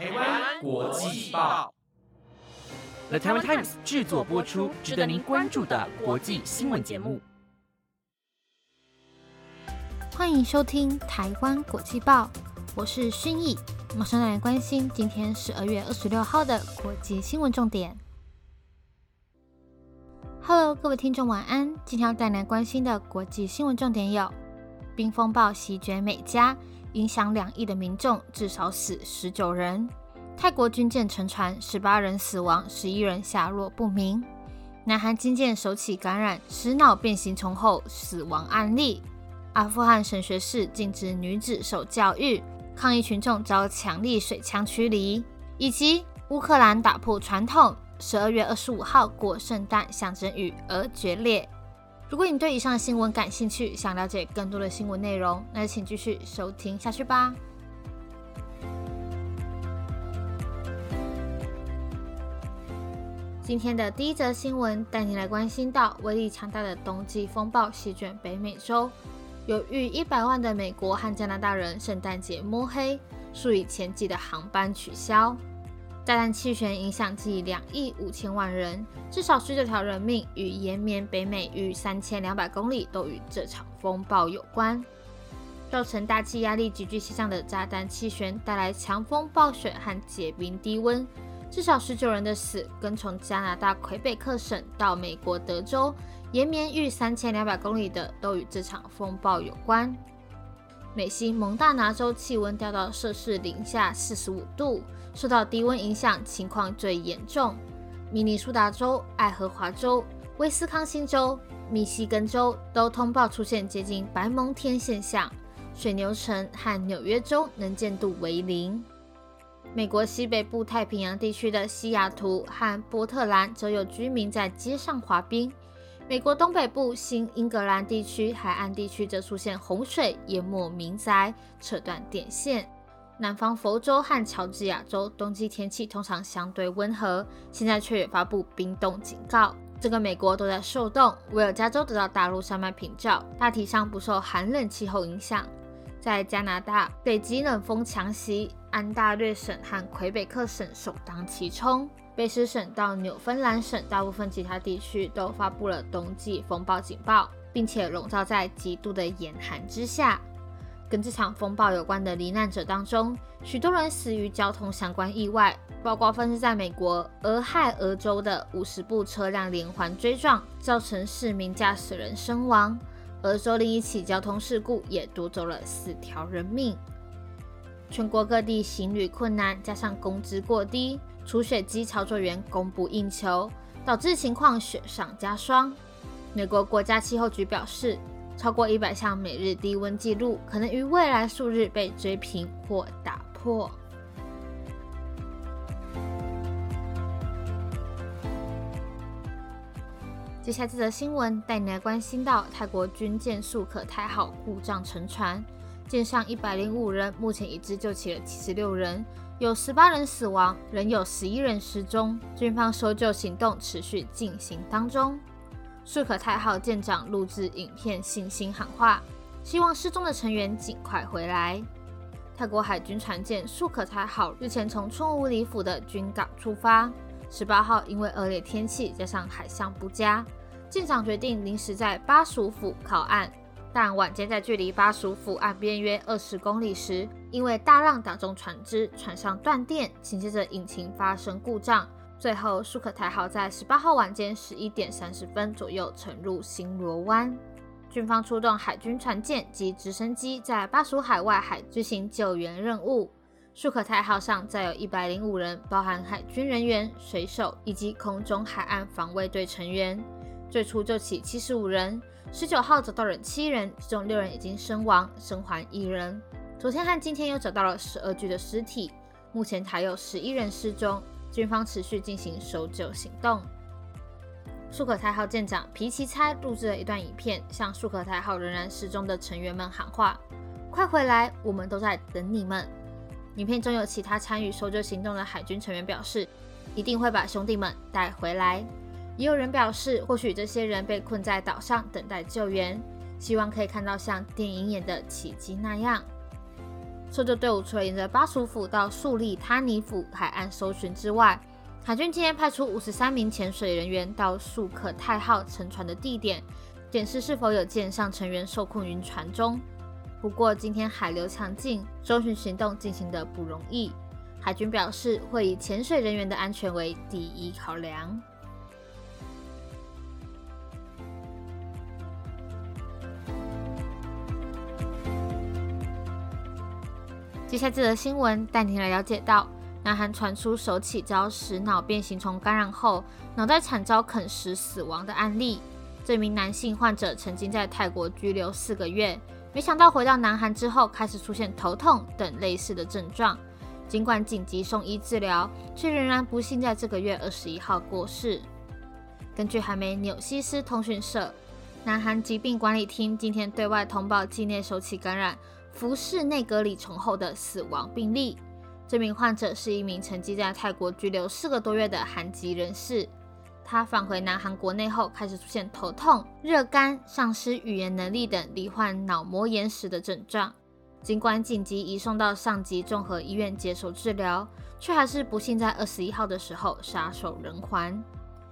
台湾国际报，The Taiwan Times 制作播出，值得您关注的国际新闻节目。欢迎收听台湾国际报，我是薰逸，马上来关心今天十二月二十六号的国际新闻重点。Hello，各位听众，晚安。今天要带来关心的国际新闻重点有：冰风暴席卷美加，影响两亿的民众，至少死十九人；泰国军舰沉船，十八人死亡，十一人下落不明；南韩军舰首起感染食脑变形虫后死亡案例；阿富汗神学士禁止女子受教育，抗议群众遭强力水枪驱离；以及乌克兰打破传统。十二月二十五号过圣诞，象征与俄决裂。如果你对以上的新闻感兴趣，想了解更多的新闻内容，那就请继续收听下去吧。今天的第一则新闻带你来关心到威力强大的冬季风暴席卷北美洲，有逾一百万的美国和加拿大人圣诞节摸黑，数以千计的航班取消。炸弹气旋影响近两亿五千万人，至少十九条人命与延绵北美逾三千两百公里都与这场风暴有关。造成大气压力急剧下降的炸弹气旋带来强风暴雪和结冰低温，至少十九人的死，跟从加拿大魁北克省到美国德州延绵逾三千两百公里的都与这场风暴有关。美西蒙大拿州气温掉到摄氏零下四十五度。受到低温影响，情况最严重。明尼苏达州、爱荷华州、威斯康星州、密西根州都通报出现接近白蒙天现象。水牛城和纽约州能见度为零。美国西北部太平洋地区的西雅图和波特兰则有居民在街上滑冰。美国东北部新英格兰地区海岸地区则出现洪水，淹没民宅，扯断电线。南方佛州和乔治亚州冬季天气通常相对温和，现在却也发布冰冻警告。整个美国都在受冻，唯有加州得到大陆山脉屏障，大体上不受寒冷气候影响。在加拿大，北极冷风强袭，安大略省和魁北克省首当其冲。卑诗省到纽芬兰省大部分其他地区都发布了冬季风暴警报，并且笼罩在极度的严寒之下。跟这场风暴有关的罹难者当中，许多人死于交通相关意外，包括发生在美国俄亥俄州的五十部车辆连环追撞，造成四名驾驶人身亡。俄州另一起交通事故也夺走了四条人命。全国各地行旅困难，加上工资过低，除雪机操作员供不应求，导致情况雪上加霜。美国国家气候局表示。超过一百项每日低温记录可能于未来数日被追平或打破。接下来这则新闻带你来关心到泰国军舰素可泰号故障沉船，舰上一百零五人，目前已知救起了七十六人，有十八人死亡，仍有十一人失踪，军方搜救行动持续进行当中。素可泰号舰长录制影片，信心喊话，希望失踪的成员尽快回来。泰国海军船舰素可泰号日前从春武里府的军港出发，十八号因为恶劣天气加上海象不佳，舰长决定临时在巴蜀府靠岸。但晚间在距离巴蜀府岸边约二十公里时，因为大浪打中船只，船上断电，紧接着引擎发生故障。最后，舒可泰号在十八号晚间十一点三十分左右沉入新罗湾。军方出动海军船舰及直升机在巴蜀海外海执行救援任务。舒可泰号上载有一百零五人，包含海军人员、水手以及空中海岸防卫队成员。最初救起七十五人，十九号找到了七人，其中六人已经身亡，生还一人。昨天和今天又找到了十二具的尸体，目前还有十一人失踪。军方持续进行搜救行动。舒可泰号舰长皮奇猜录制了一段影片，向舒可泰号仍然失踪的成员们喊话：“快回来，我们都在等你们。”影片中有其他参与搜救行动的海军成员表示：“一定会把兄弟们带回来。”也有人表示：“或许这些人被困在岛上等待救援，希望可以看到像电影演的奇迹那样。”搜救队伍除了沿着巴蜀府到素利他尼府海岸搜寻之外，海军今天派出五十三名潜水人员到素可泰号沉船的地点，检视是否有舰上成员受困于船中。不过，今天海流强劲，搜寻行动进行的不容易。海军表示，会以潜水人员的安全为第一考量。接下来这则新闻带您来了解到，南韩传出手起遭食脑变形虫感染后，脑袋惨遭啃食死亡的案例。这名男性患者曾经在泰国拘留四个月，没想到回到南韩之后，开始出现头痛等类似的症状。尽管紧急送医治疗，却仍然不幸在这个月二十一号过世。根据韩媒纽西斯通讯社，南韩疾病管理厅今天对外通报境内首起感染。服侍内格里虫后的死亡病例。这名患者是一名曾经在泰国拘留四个多月的韩籍人士。他返回南韩国内后，开始出现头痛、热干、丧失语言能力等罹患脑膜炎时的症状。尽管紧急移送到上级综合医院接受治疗，却还是不幸在二十一号的时候撒手人寰。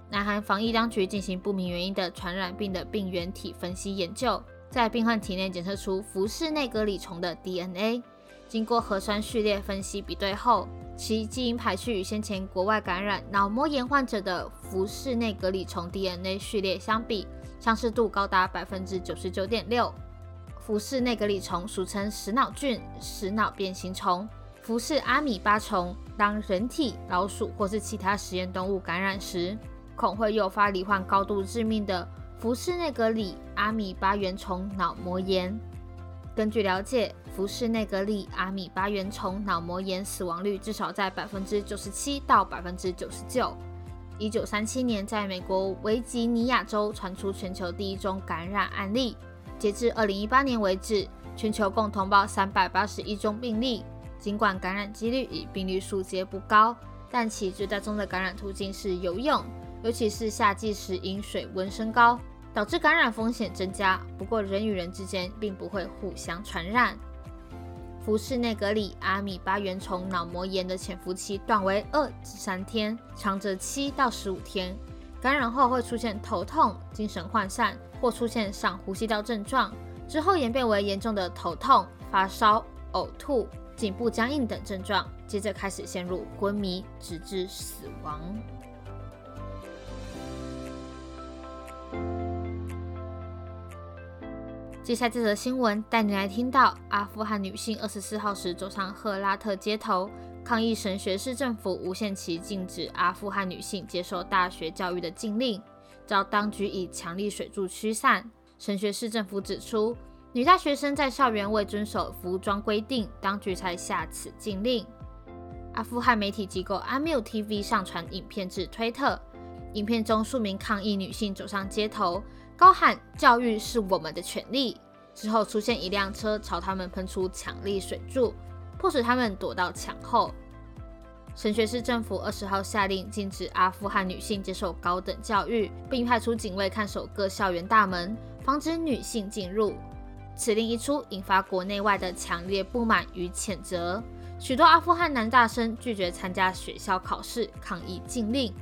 南韩防疫当局进行不明原因的传染病的病原体分析研究。在病患体内检测出福氏内格里虫的 DNA，经过核酸序列分析比对后，其基因排序与先前国外感染脑膜炎患者的福氏内格里虫 DNA 序列相比，相似度高达百分之九十九点六。福氏内格里虫俗称食脑菌、食脑变形虫、福氏阿米巴虫。当人体、老鼠或是其他实验动物感染时，恐会诱发罹患高度致命的。福氏内格里阿米巴原虫脑膜炎。根据了解，福氏内格里阿米巴原虫脑膜炎死亡率至少在百分之九十七到百分之九十九。一九三七年，在美国维吉尼亚州传出全球第一宗感染案例。截至二零一八年为止，全球共通报三百八十一宗病例。尽管感染几率与病例数皆不高，但其最大宗的感染途径是游泳，尤其是夏季时因水温升高。导致感染风险增加，不过人与人之间并不会互相传染。福氏内格里阿米巴原虫脑膜炎的潜伏期短为二至三天，长则七到十五天。感染后会出现头痛、精神涣散或出现上呼吸道症状，之后演变为严重的头痛、发烧、呕吐、颈部僵硬等症状，接着开始陷入昏迷，直至死亡。接下来这则新闻带你来听到：阿富汗女性二十四号时走上赫拉特街头，抗议神学市政府无限期禁止阿富汗女性接受大学教育的禁令，遭当局以强力水柱驱散。神学市政府指出，女大学生在校园未遵守服装规定，当局才下此禁令。阿富汗媒体机构阿缪 TV 上传影片至推特，影片中数名抗议女性走上街头。高喊“教育是我们的权利”之后，出现一辆车朝他们喷出强力水柱，迫使他们躲到墙后。神学市政府二十号下令禁止阿富汗女性接受高等教育，并派出警卫看守各校园大门，防止女性进入。此令一出，引发国内外的强烈不满与谴责。许多阿富汗男大生拒绝参加学校考试，抗议禁令。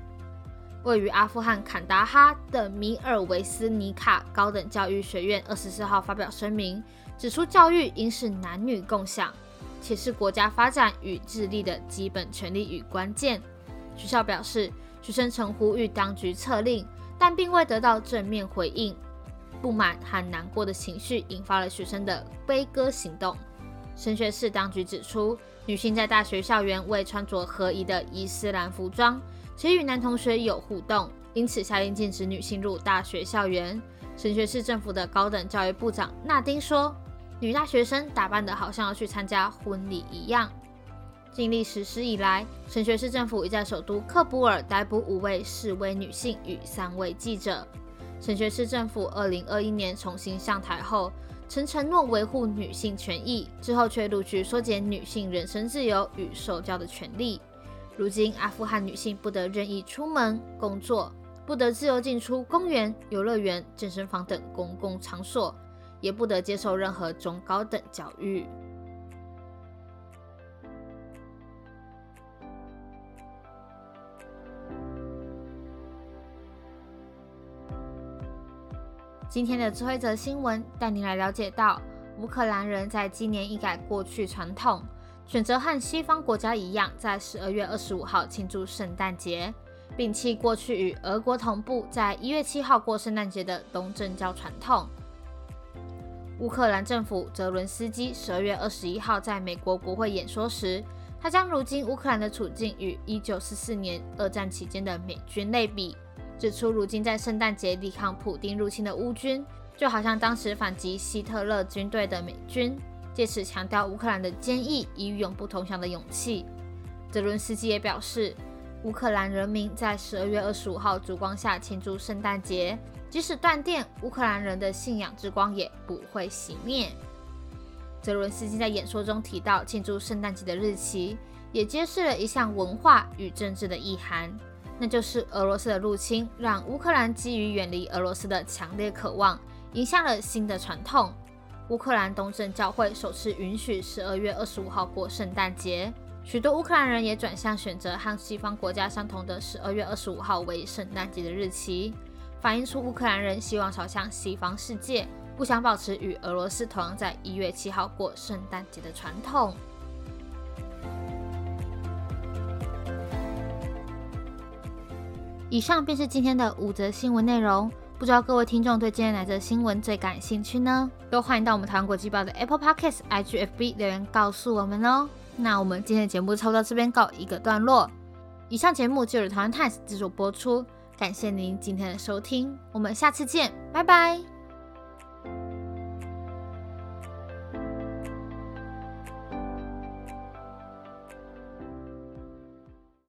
位于阿富汗坎达哈的米尔维斯尼卡高等教育学院二十四号发表声明，指出教育应是男女共享，且是国家发展与智力的基本权利与关键。学校表示，学生曾呼吁当局策令，但并未得到正面回应。不满和难过的情绪引发了学生的悲歌行动。神学士当局指出，女性在大学校园未穿着合宜的伊斯兰服装。且与男同学有互动，因此下令禁止女性入大学校园。神学市政府的高等教育部长纳丁说：“女大学生打扮得好像要去参加婚礼一样。”经历实施以来，神学市政府已在首都喀布尔逮捕五位示威女性与三位记者。神学市政府二零二一年重新上台后，曾承诺维护女性权益，之后却陆续缩减女性人身自由与受教的权利。如今，阿富汗女性不得任意出门工作，不得自由进出公园、游乐园、健身房等公共场所，也不得接受任何中高等教育。今天的这则新闻带您来了解到，乌克兰人在今年一改过去传统。选择和西方国家一样，在十二月二十五号庆祝圣诞节，摒弃过去与俄国同步在一月七号过圣诞节的东正教传统。乌克兰政府泽伦斯基十二月二十一号在美国国会演说时，他将如今乌克兰的处境与一九四四年二战期间的美军类比。指出，如今在圣诞节抵抗普丁入侵的乌军，就好像当时反击希特勒军队的美军，借此强调乌克兰的坚毅与永不投降的勇气。泽伦斯基也表示，乌克兰人民在十二月二十五号烛光下庆祝圣诞节，即使断电，乌克兰人的信仰之光也不会熄灭。泽伦斯基在演说中提到，庆祝圣诞节的日期，也揭示了一项文化与政治的意涵。那就是俄罗斯的入侵，让乌克兰基于远离俄罗斯的强烈渴望，影响了新的传统。乌克兰东正教会首次允许十二月二十五号过圣诞节，许多乌克兰人也转向选择和西方国家相同的十二月二十五号为圣诞节的日期，反映出乌克兰人希望朝向西方世界，不想保持与俄罗斯同样在一月七号过圣诞节的传统。以上便是今天的五则新闻内容。不知道各位听众对今天来的新闻最感兴趣呢？都欢迎到我们台湾国际报的 Apple Podcast、IGFB 留言告诉我们哦。那我们今天的节目就到这边告一个段落。以上节目就是台湾 Times 制作播出，感谢您今天的收听，我们下次见，拜拜。